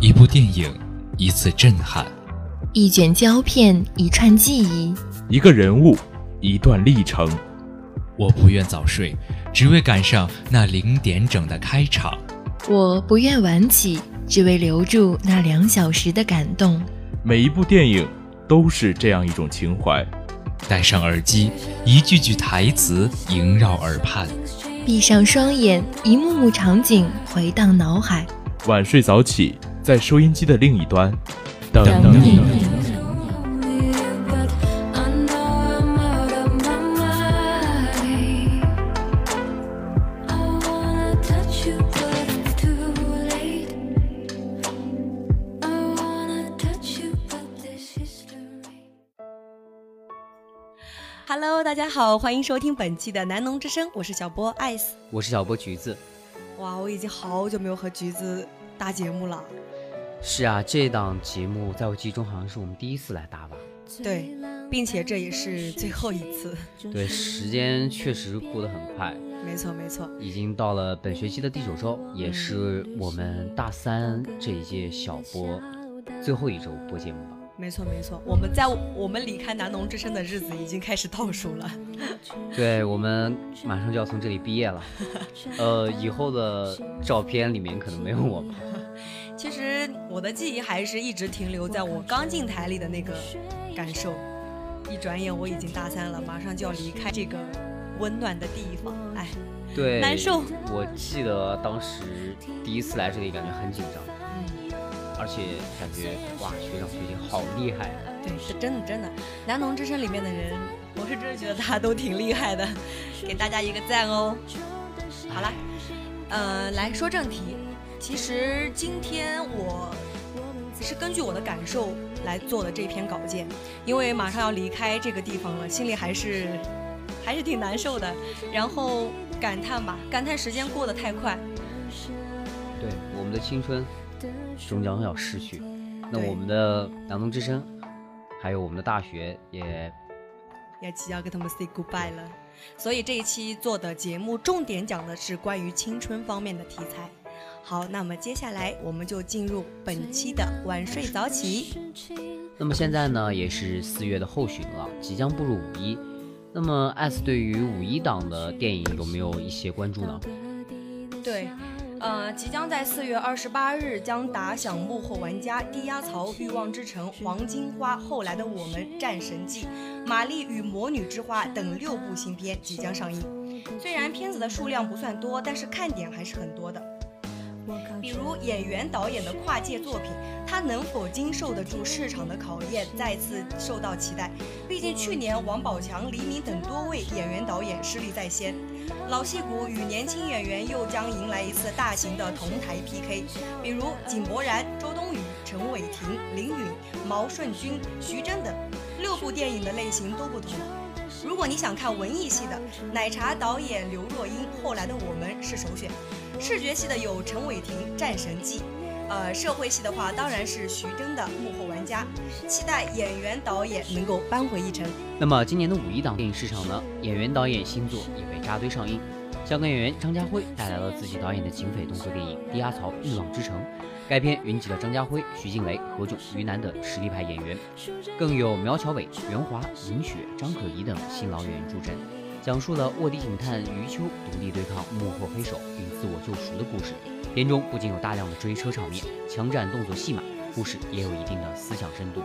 一部电影，一次震撼；一卷胶片，一串记忆；一个人物，一段历程。我不愿早睡，只为赶上那零点整的开场。我不愿晚起，只为留住那两小时的感动。每一部电影都是这样一种情怀。戴上耳机，一句句台词萦绕耳畔；闭上双眼，一幕幕场景回荡脑海。晚睡早起，在收音机的另一端等你。家好，欢迎收听本期的南农之声，我是小波 ice，我是小波橘子。哇，我已经好久没有和橘子搭节目了。是啊，这档节目在我记忆中好像是我们第一次来搭吧？对，并且这也是最后一次。对，时间确实过得很快。没错没错，已经到了本学期的第九周，也是我们大三这一届小波最后一周播节目了。没错没错，我们在我们离开南农之声的日子已经开始倒数了。对，我们马上就要从这里毕业了。呃，以后的照片里面可能没有我们。其实我的记忆还是一直停留在我刚进台里的那个感受。一转眼我已经大三了，马上就要离开这个温暖的地方，哎，对，难受。我记得当时第一次来这里，感觉很紧张。而且感觉哇，学长学姐好厉害啊！对，是真的真的。南农之声里面的人，我是真的觉得大家都挺厉害的，给大家一个赞哦。好了，呃，来说正题。其实今天我是根据我的感受来做的这篇稿件，因为马上要离开这个地方了，心里还是还是挺难受的。然后感叹吧，感叹时间过得太快。对，我们的青春。终将要失去，那我们的南农之声，还有我们的大学也要即将跟他们 say goodbye 了。所以这一期做的节目重点讲的是关于青春方面的题材。好，那么接下来我们就进入本期的晚睡早起。那么现在呢，也是四月的后旬了，即将步入五一。那么 S 对于五一档的电影有没有一些关注呢？对。呃，即将在四月二十八日将打响幕后玩家、低压槽、欲望之城、黄金花、后来的我们、战神记、玛丽与魔女之花等六部新片即将上映。虽然片子的数量不算多，但是看点还是很多的。比如演员导演的跨界作品，他能否经受得住市场的考验，再次受到期待。毕竟去年王宝强、黎明等多位演员导演实力在先。老戏骨与年轻演员又将迎来一次大型的同台 PK，比如井柏然、周冬雨、陈伟霆、林允、毛舜筠、徐峥等，六部电影的类型都不同。如果你想看文艺系的，奶茶导演刘若英《后来的我们》是首选；视觉系的有陈伟霆《战神记》。呃，社会系的话当然是徐峥的幕后玩家，期待演员导演能够扳回一城。那么今年的五一档电影市场呢？演员导演新作也被扎堆上映。香港演员张家辉带来了自己导演的警匪动作电影《低压槽欲望之城》，该片云集了张家辉、徐静蕾、何炅、于南等实力派演员，更有苗侨伟、袁华、尹雪、张可颐等新老演员助阵，讲述了卧底警探余秋独立对抗幕后黑手并自我救赎的故事。片中不仅有大量的追车场面、枪战动作戏码，故事也有一定的思想深度。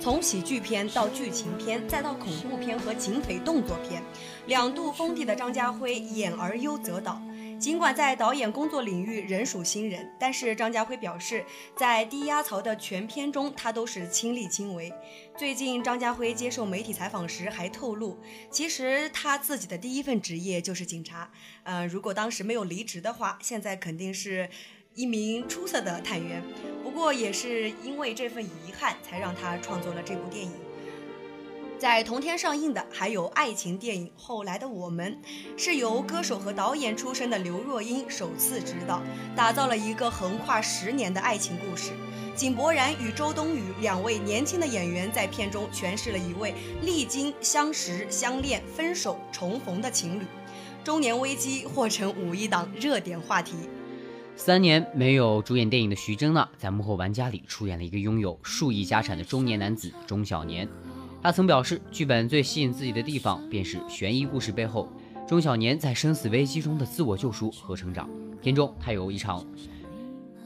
从喜剧片到剧情片，再到恐怖片和警匪动作片，两度封帝的张家辉演而优则导。尽管在导演工作领域仍属新人，但是张家辉表示，在低压槽的全片中，他都是亲力亲为。最近，张家辉接受媒体采访时还透露，其实他自己的第一份职业就是警察。呃，如果当时没有离职的话，现在肯定是一名出色的探员。不过，也是因为这份遗憾，才让他创作了这部电影。在同天上映的还有爱情电影《后来的我们》，是由歌手和导演出身的刘若英首次执导，打造了一个横跨十年的爱情故事。井柏然与周冬雨两位年轻的演员在片中诠释了一位历经相识、相恋、分手、重逢的情侣。中年危机或成五一档热点话题。三年没有主演电影的徐峥呢，在幕后玩家里出演了一个拥有数亿家产的中年男子钟小年。他曾表示，剧本最吸引自己的地方便是悬疑故事背后钟小年在生死危机中的自我救赎和成长。片中他有一场，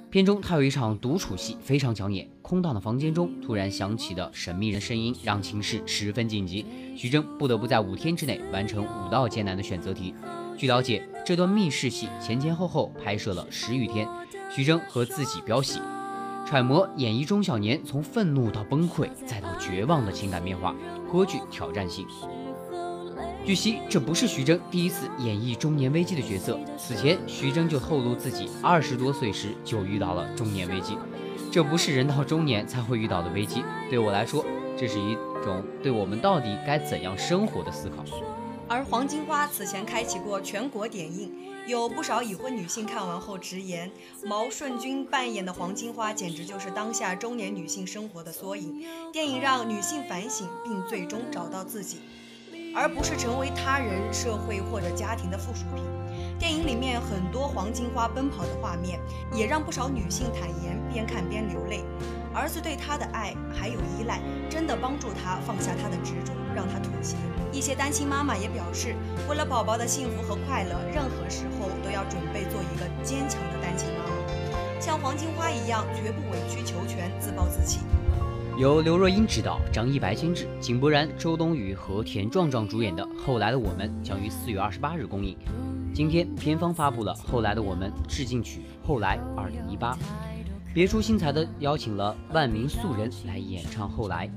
片中他有一场独处戏非常抢眼。空荡的房间中突然响起的神秘人声音，让情势十分紧急。徐峥不得不在五天之内完成五道艰难的选择题。据了解，这段密室戏前前后后拍摄了十余天，徐峥和自己飙戏，揣摩演绎中小年从愤怒到崩溃再到绝望的情感变化，颇具挑战性。据悉，这不是徐峥第一次演绎中年危机的角色，此前徐峥就透露自己二十多岁时就遇到了中年危机，这不是人到中年才会遇到的危机。对我来说，这是一种对我们到底该怎样生活的思考。而黄金花此前开启过全国点映，有不少已婚女性看完后直言，毛舜筠扮演的黄金花简直就是当下中年女性生活的缩影。电影让女性反省并最终找到自己，而不是成为他人、社会或者家庭的附属品。电影里面很多黄金花奔跑的画面，也让不少女性坦言边看边流泪。儿子对她的爱还有依赖，真的帮助她放下她的执着，让她妥协。一些单亲妈妈也表示，为了宝宝的幸福和快乐，任何时候都要准备做一个坚强的单亲妈妈，像黄金花一样，绝不委曲求全、自暴自弃。由刘若英执导、张一白监制、井柏然、周冬雨和田壮壮主演的《后来的我们》将于四月二十八日公映。今天，片方发布了《后来的我们》致敬曲《后来二零一八》。别出心裁地邀请了万名素人来演唱《后来》，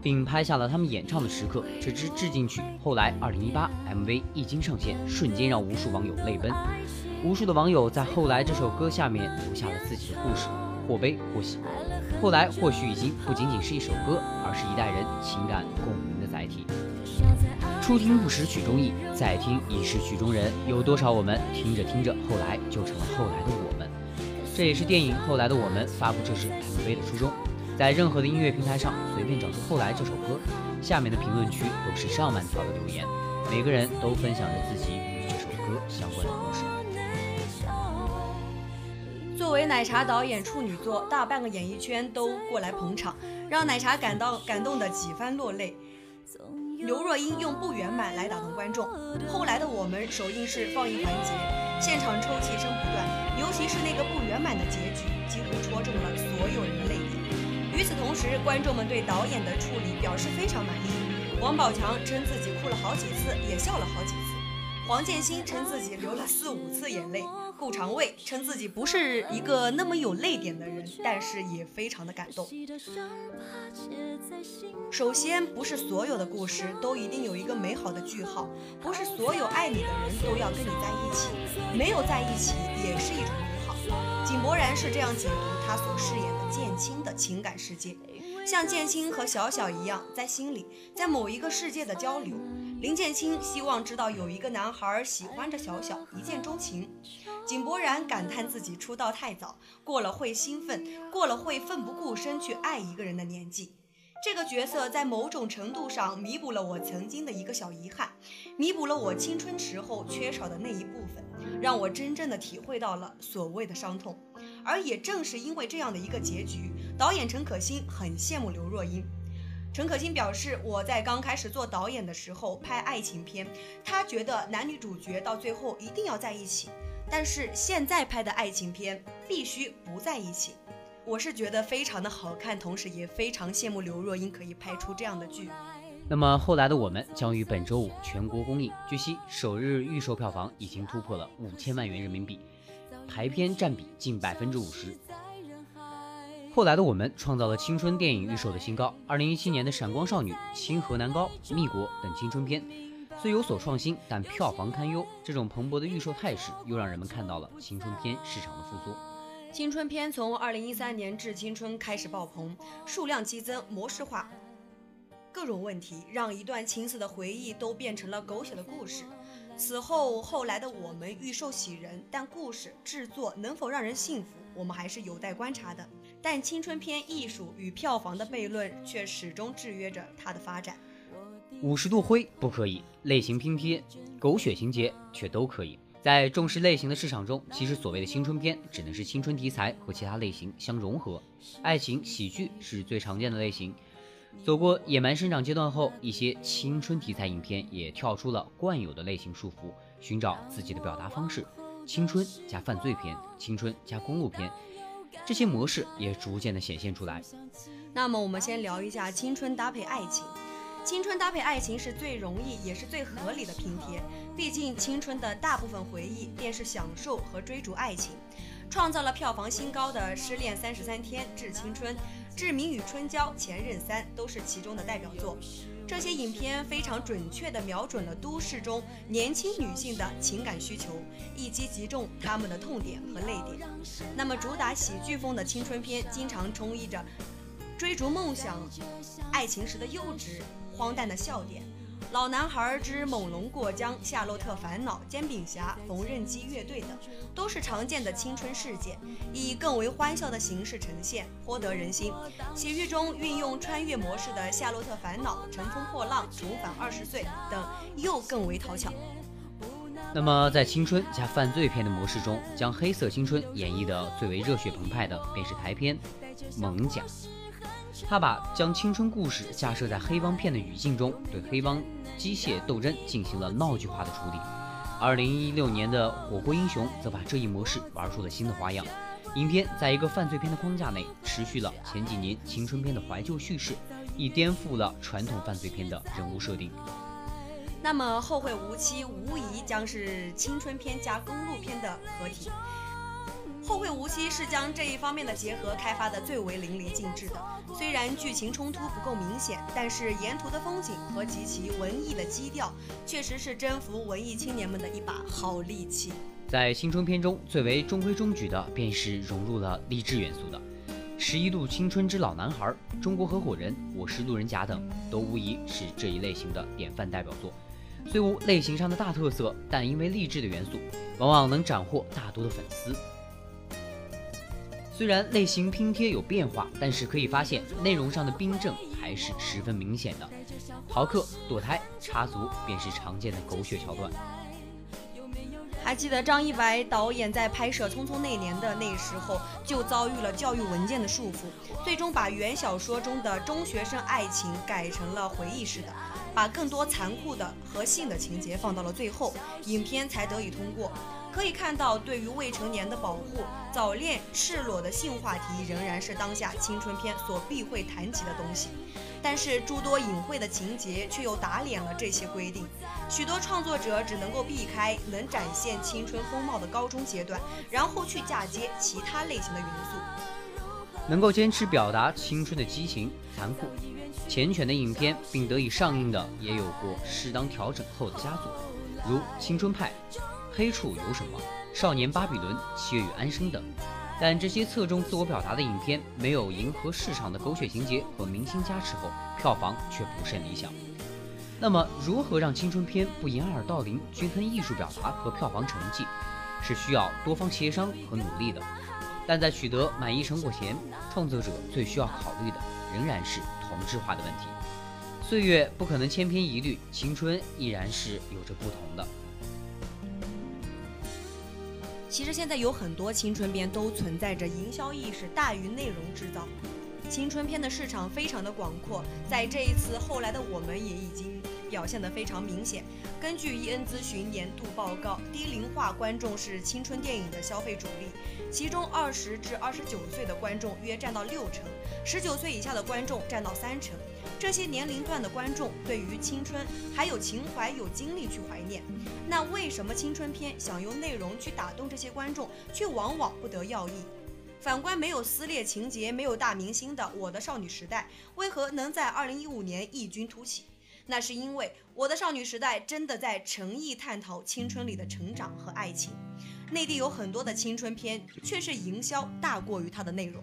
并拍下了他们演唱的时刻。这支致敬曲《后来》2018 MV 一经上线，瞬间让无数网友泪奔。无数的网友在《后来》这首歌下面留下了自己的故事，或悲或喜。后来或许已经不仅仅是一首歌，而是一代人情感共鸣的载体。初听不识曲中意，再听已是曲中人。有多少我们听着听着，后来就成了后来的我？这也是电影后来的我们发布这支 MV 的初衷，在任何的音乐平台上随便找出《后来》这首歌，下面的评论区都是上万条的留言，每个人都分享着自己与这首歌相关的故事。作为奶茶导演处女作，大半个演艺圈都过来捧场，让奶茶感到感动的几番落泪。刘若英用不圆满来打动观众，后来的我们首映式放映环节，现场抽泣声不断。尤其是那个不圆满的结局，几乎戳中了所有人的泪点。与此同时，观众们对导演的处理表示非常满意。王宝强称自己哭了好几次，也笑了好几次；黄建新称自己流了四五次眼泪；顾长卫称自己不是一个那么有泪点的人，但是也非常的感动。首先，不是所有的故事都一定有一个美好的句号，不是所有爱你的人都要跟你在一起，没有在一起也是一种美好。井柏然是这样解读他所饰演的剑青的情感世界，像剑青和小小一样，在心里，在某一个世界的交流。林建清希望知道有一个男孩喜欢着小小，一见钟情。井柏然感叹自己出道太早，过了会兴奋，过了会奋不顾身去爱一个人的年纪。这个角色在某种程度上弥补了我曾经的一个小遗憾，弥补了我青春时候缺少的那一部分，让我真正的体会到了所谓的伤痛。而也正是因为这样的一个结局，导演陈可辛很羡慕刘若英。陈可辛表示，我在刚开始做导演的时候拍爱情片，他觉得男女主角到最后一定要在一起，但是现在拍的爱情片必须不在一起。我是觉得非常的好看，同时也非常羡慕刘若英可以拍出这样的剧。那么后来的我们将于本周五全国公映。据悉，首日预售票房已经突破了五千万元人民币，排片占比近百分之五十。后来的我们创造了青春电影预售的新高。二零一七年的《闪光少女》《清河南高》《蜜果》等青春片，虽有所创新，但票房堪忧。这种蓬勃的预售态势，又让人们看到了青春片市场的复苏。青春片从二零一三年至青春开始爆棚，数量激增，模式化，各种问题让一段青涩的回忆都变成了狗血的故事。此后，后来的我们预售喜人，但故事制作能否让人信服，我们还是有待观察的。但青春片艺术与票房的悖论却始终制约着它的发展。五十度灰不可以，类型拼贴、狗血情节却都可以。在重视类型的市场中，其实所谓的青春片只能是青春题材和其他类型相融合，爱情喜剧是最常见的类型。走过野蛮生长阶段后，一些青春题材影片也跳出了惯有的类型束缚，寻找自己的表达方式。青春加犯罪片，青春加公路片，这些模式也逐渐的显现出来。那么，我们先聊一下青春搭配爱情。青春搭配爱情是最容易也是最合理的拼贴，毕竟青春的大部分回忆便是享受和追逐爱情。创造了票房新高的《失恋三十三天》《致青春》《志明与春娇》《前任三》都是其中的代表作。这些影片非常准确地瞄准了都市中年轻女性的情感需求，一击即中她们的痛点和泪点。那么，主打喜剧风的青春片，经常充溢着追逐梦想、爱情时的幼稚。荒诞的笑点，《老男孩之猛龙过江》《夏洛特烦恼》《煎饼侠》《缝纫机乐队》等，都是常见的青春事件，以更为欢笑的形式呈现，颇得人心。喜剧中运用穿越模式的《夏洛特烦恼》《乘风破浪》《重返二十岁》等，又更为讨巧。那么，在青春加犯罪片的模式中，将黑色青春演绎的最为热血澎湃的，便是台片《猛甲》。他把将青春故事架设在黑帮片的语境中，对黑帮机械斗争进行了闹剧化的处理。二零一六年的《火锅英雄》则把这一模式玩出了新的花样。影片在一个犯罪片的框架内，持续了前几年青春片的怀旧叙事，亦颠覆了传统犯罪片的人物设定。那么，《后会无期》无疑将是青春片加公路片的合体。后会无期是将这一方面的结合开发的最为淋漓尽致的。虽然剧情冲突不够明显，但是沿途的风景和极其文艺的基调，确实是征服文艺青年们的一把好利器。在青春片中最为中规中矩的，便是融入了励志元素的《十一度青春之老男孩》《中国合伙人》《我是路人甲》等，都无疑是这一类型的典范代表作。虽无类型上的大特色，但因为励志的元素，往往能斩获大多的粉丝。虽然类型拼贴有变化，但是可以发现内容上的冰镇还是十分明显的。逃课、堕胎、插足便是常见的狗血桥段。还记得张一白导演在拍摄《匆匆那年》的那时候，就遭遇了教育文件的束缚，最终把原小说中的中学生爱情改成了回忆式的，把更多残酷的和性的情节放到了最后，影片才得以通过。可以看到，对于未成年的保护，早恋、赤裸的性话题仍然是当下青春片所必会谈及的东西。但是诸多隐晦的情节却又打脸了这些规定，许多创作者只能够避开能展现青春风貌的高中阶段，然后去嫁接其他类型的元素。能够坚持表达青春的激情、残酷、缱绻的影片，并得以上映的，也有过适当调整后的佳作，如《青春派》。黑处有什么？少年巴比伦、七月与安生等，但这些侧重自我表达的影片，没有迎合市场的狗血情节和明星加持后，票房却不甚理想。那么，如何让青春片不掩耳盗铃，均衡艺术表达和票房成绩，是需要多方协商和努力的。但在取得满意成果前，创作者最需要考虑的仍然是同质化的问题。岁月不可能千篇一律，青春依然是有着不同的。其实现在有很多青春片都存在着营销意识大于内容制造，青春片的市场非常的广阔，在这一次后来的我们也已经表现得非常明显。根据伊恩咨询年度报告，低龄化观众是青春电影的消费主力，其中二十至二十九岁的观众约占到六成，十九岁以下的观众占到三成。这些年龄段的观众对于青春还有情怀、有精力去怀念。那为什么青春片想用内容去打动这些观众，却往往不得要义？反观没有撕裂情节、没有大明星的《我的少女时代》，为何能在二零一五年异军突起？那是因为《我的少女时代》真的在诚意探讨青春里的成长和爱情。内地有很多的青春片，却是营销大过于它的内容。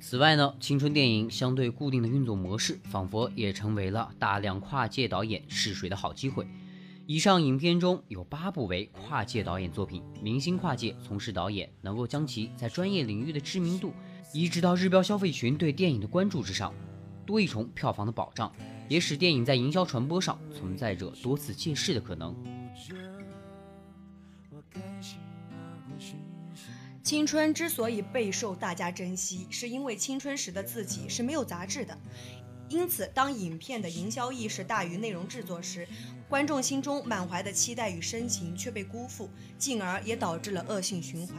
此外呢，青春电影相对固定的运作模式，仿佛也成为了大量跨界导演试水的好机会。以上影片中有八部为跨界导演作品，明星跨界从事导演能够将其在专业领域的知名度移植到日标消费群对电影的关注之上，多一重票房的保障。也使电影在营销传播上存在着多次借势的可能。青春之所以备受大家珍惜，是因为青春时的自己是没有杂质的。因此，当影片的营销意识大于内容制作时，观众心中满怀的期待与深情却被辜负，进而也导致了恶性循环。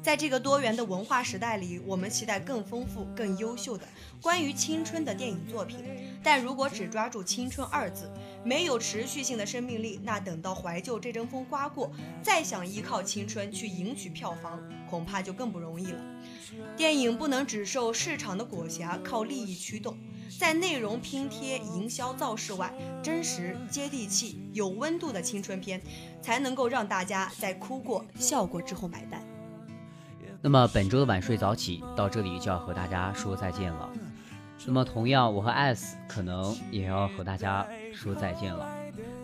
在这个多元的文化时代里，我们期待更丰富、更优秀的关于青春的电影作品。但如果只抓住“青春”二字，没有持续性的生命力，那等到怀旧这阵风刮过，再想依靠青春去赢取票房，恐怕就更不容易了。电影不能只受市场的裹挟，靠利益驱动。在内容拼贴、营销造势外，真实、接地气、有温度的青春片，才能够让大家在哭过、笑过之后买单。那么本周的晚睡早起到这里就要和大家说再见了。那么同样，我和 S 可能也要和大家说再见了。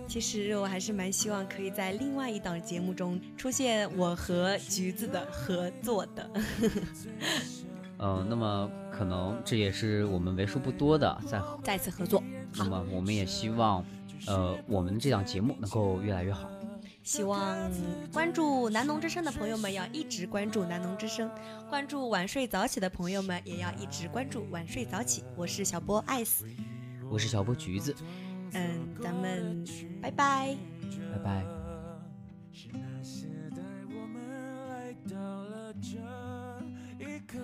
其实我还是蛮希望可以在另外一档节目中出现我和橘子的合作的。嗯，那么可能这也是我们为数不多的在再次合作。那么我们也希望，呃，我们这档节目能够越来越好。希望关注南农之声的朋友们要一直关注南农之声，关注晚睡早起的朋友们也要一直关注晚睡早起，我是小波艾斯。我是小波橘子。嗯，咱们拜拜拜拜。是那些带我们来到了这一刻。